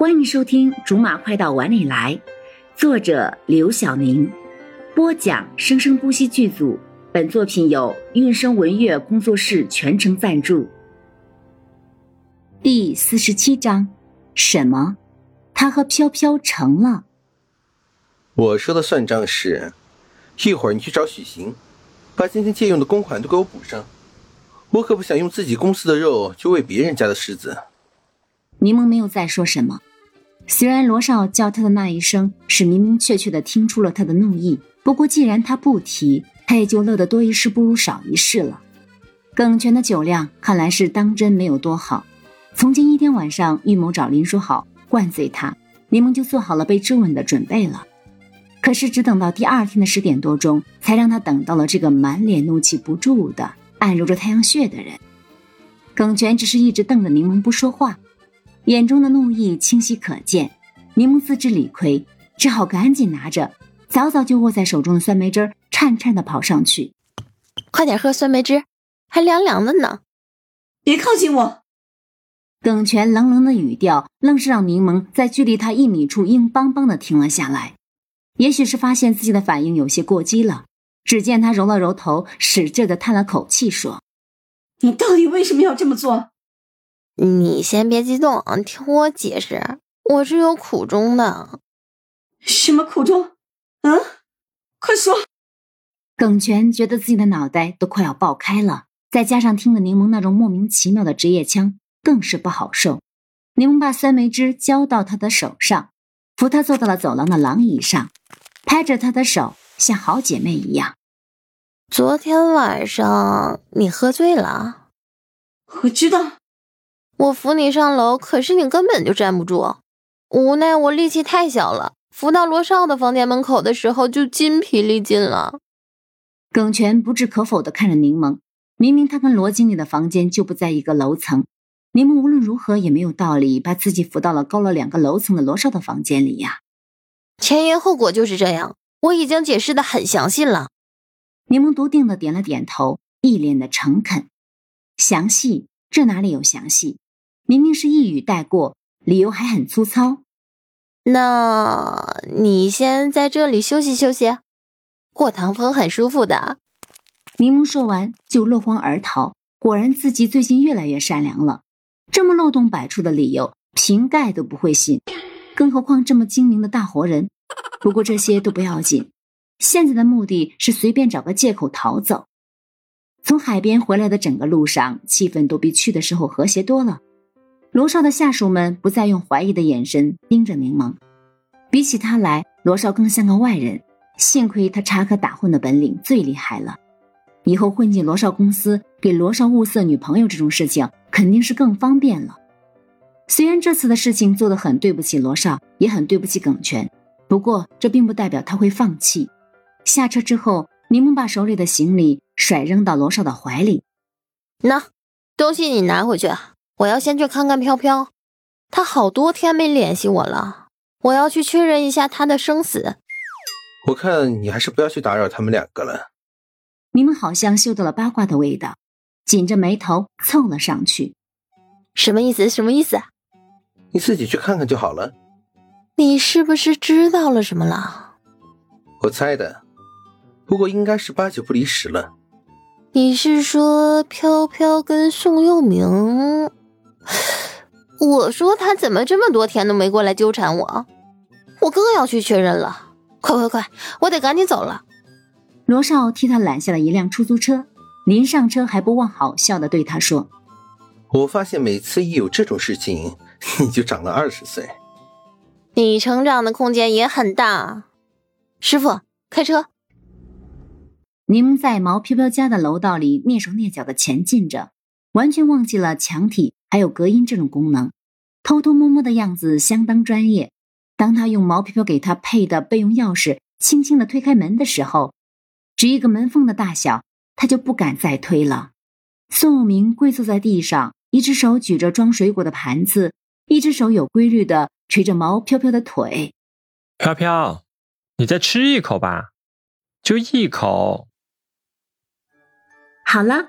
欢迎收听《竹马快到碗里来》，作者刘晓宁，播讲生生不息剧组。本作品由韵声文乐工作室全程赞助。第四十七章，什么？他和飘飘成了？我说的算账是，一会儿你去找许行，把今天借用的公款都给我补上。我可不想用自己公司的肉去喂别人家的狮子。柠檬没有再说什么。虽然罗少叫他的那一声是明明确确的听出了他的怒意，不过既然他不提，他也就乐得多一事不如少一事了。耿泉的酒量看来是当真没有多好。从前一天晚上预谋找林书豪灌醉他，柠檬就做好了被质问的准备了。可是只等到第二天的十点多钟，才让他等到了这个满脸怒气不住的、暗揉着太阳穴的人。耿泉只是一直瞪着柠檬不说话。眼中的怒意清晰可见，柠檬自知理亏，只好赶紧拿着早早就握在手中的酸梅汁，颤颤的跑上去：“快点喝酸梅汁，还凉凉的呢！”别靠近我！耿泉冷冷的语调，愣是让柠檬在距离他一米处硬邦邦的停了下来。也许是发现自己的反应有些过激了，只见他揉了揉头，使劲的叹了口气，说：“你到底为什么要这么做？”你先别激动，听我解释，我是有苦衷的。什么苦衷？嗯，快说！耿泉觉得自己的脑袋都快要爆开了，再加上听了柠檬那种莫名其妙的职业腔，更是不好受。柠檬把酸梅汁浇到他的手上，扶他坐到了走廊的廊椅上，拍着他的手，像好姐妹一样。昨天晚上你喝醉了，我知道。我扶你上楼，可是你根本就站不住。无奈我力气太小了，扶到罗少的房间门口的时候就筋疲力尽了。耿泉不置可否的看着柠檬，明明他跟罗经理的房间就不在一个楼层，柠檬无论如何也没有道理把自己扶到了高了两个楼层的罗少的房间里呀。前因后果就是这样，我已经解释的很详细了。柠檬笃定的点了点头，一脸的诚恳。详细？这哪里有详细？明明是一语带过，理由还很粗糙。那你先在这里休息休息，过堂风很舒服的。柠檬说完就落荒而逃。果然自己最近越来越善良了，这么漏洞百出的理由，瓶盖都不会信，更何况这么精明的大活人。不过这些都不要紧，现在的目的是随便找个借口逃走。从海边回来的整个路上，气氛都比去的时候和谐多了。罗少的下属们不再用怀疑的眼神盯着柠檬，比起他来，罗少更像个外人。幸亏他插科打诨的本领最厉害了，以后混进罗少公司，给罗少物色女朋友这种事情肯定是更方便了。虽然这次的事情做得很对不起罗少，也很对不起耿泉，不过这并不代表他会放弃。下车之后，柠檬把手里的行李甩扔到罗少的怀里，那东西你拿回去。我要先去看看飘飘，他好多天没联系我了，我要去确认一下他的生死。我看你还是不要去打扰他们两个了。你们好像嗅到了八卦的味道，紧着眉头凑了上去。什么意思？什么意思？你自己去看看就好了。你是不是知道了什么了？我猜的，不过应该是八九不离十了。你是说飘飘跟宋佑明？我说他怎么这么多天都没过来纠缠我，我更要去确认了。快快快，我得赶紧走了。罗少替他拦下了一辆出租车，临上车还不忘好笑的对他说：“我发现每次一有这种事情，你就长了二十岁。你成长的空间也很大。师傅，开车。”柠檬在毛飘飘家的楼道里蹑手蹑脚的前进着，完全忘记了墙体还有隔音这种功能，偷偷摸摸的样子相当专业。当他用毛飘飘给他配的备用钥匙轻轻的推开门的时候，只一个门缝的大小，他就不敢再推了。宋有明跪坐在地上，一只手举着装水果的盘子，一只手有规律的捶着毛飘飘的腿。飘飘，你再吃一口吧，就一口。好了。